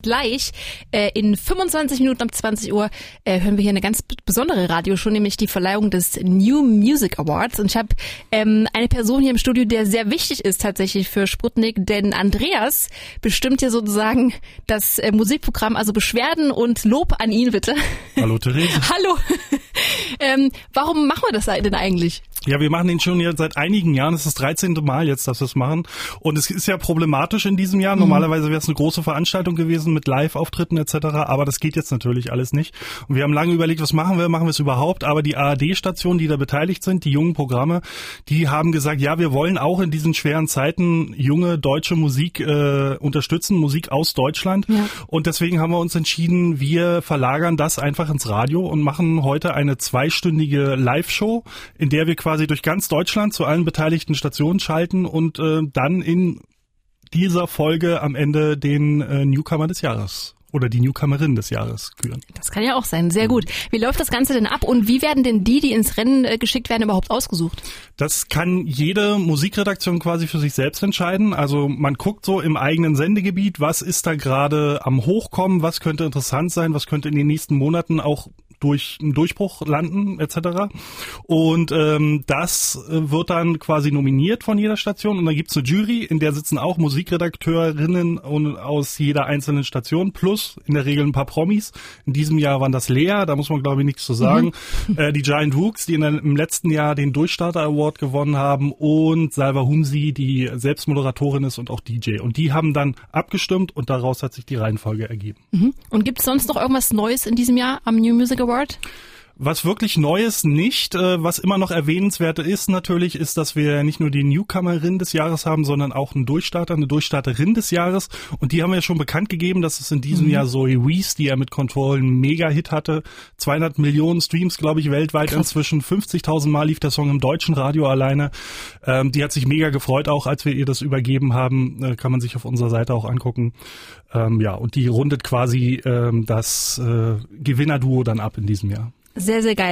Gleich äh, in 25 Minuten ab 20 Uhr äh, hören wir hier eine ganz besondere Radioshow, nämlich die Verleihung des New Music Awards. Und ich habe ähm, eine Person hier im Studio, der sehr wichtig ist tatsächlich für Sputnik, denn Andreas bestimmt hier sozusagen das äh, Musikprogramm, also Beschwerden und Lob an ihn bitte. Hallo Therese. Hallo. ähm, warum machen wir das denn eigentlich? Ja, wir machen den schon seit einigen Jahren. Es ist das 13. Mal jetzt, dass wir es machen. Und es ist ja problematisch in diesem Jahr. Mhm. Normalerweise wäre es eine große Veranstaltung gewesen mit Live-Auftritten etc. Aber das geht jetzt natürlich alles nicht. Und wir haben lange überlegt, was machen wir? Machen wir es überhaupt? Aber die ARD-Stationen, die da beteiligt sind, die jungen Programme, die haben gesagt, ja, wir wollen auch in diesen schweren Zeiten junge deutsche Musik äh, unterstützen, Musik aus Deutschland. Ja. Und deswegen haben wir uns entschieden, wir verlagern das einfach ins Radio und machen heute eine zweistündige Live-Show, in der wir quasi quasi durch ganz Deutschland zu allen beteiligten Stationen schalten und äh, dann in dieser Folge am Ende den äh, Newcomer des Jahres oder die Newcomerin des Jahres küren. Das kann ja auch sein. Sehr gut. Wie läuft das Ganze denn ab und wie werden denn die, die ins Rennen äh, geschickt werden, überhaupt ausgesucht? Das kann jede Musikredaktion quasi für sich selbst entscheiden. Also man guckt so im eigenen Sendegebiet, was ist da gerade am Hochkommen, was könnte interessant sein, was könnte in den nächsten Monaten auch durch einen Durchbruch landen etc. Und ähm, das äh, wird dann quasi nominiert von jeder Station und dann gibt's eine Jury, in der sitzen auch Musikredakteurinnen aus jeder einzelnen Station plus in der Regel ein paar Promis. In diesem Jahr waren das Lea, da muss man glaube ich nichts zu sagen. Mhm. Äh, die Giant Hooks, die in, im letzten Jahr den Durchstarter Award gewonnen haben und Salva Humsi, die Selbstmoderatorin ist und auch DJ. Und die haben dann abgestimmt und daraus hat sich die Reihenfolge ergeben. Mhm. Und gibt es sonst noch irgendwas Neues in diesem Jahr am New Music Award? Award? Was wirklich Neues nicht, äh, was immer noch erwähnenswert ist natürlich, ist, dass wir nicht nur die Newcomerin des Jahres haben, sondern auch einen Durchstarter, eine Durchstarterin des Jahres. Und die haben wir schon bekannt gegeben, dass es in diesem mhm. Jahr Zoe Wees, die ja mit Control einen Mega-Hit hatte. 200 Millionen Streams, glaube ich, weltweit Krass. inzwischen. 50.000 Mal lief der Song im deutschen Radio alleine. Ähm, die hat sich mega gefreut, auch als wir ihr das übergeben haben. Äh, kann man sich auf unserer Seite auch angucken. Ähm, ja, und die rundet quasi ähm, das äh, Gewinnerduo dann ab in diesem Jahr. Sehr, sehr geil.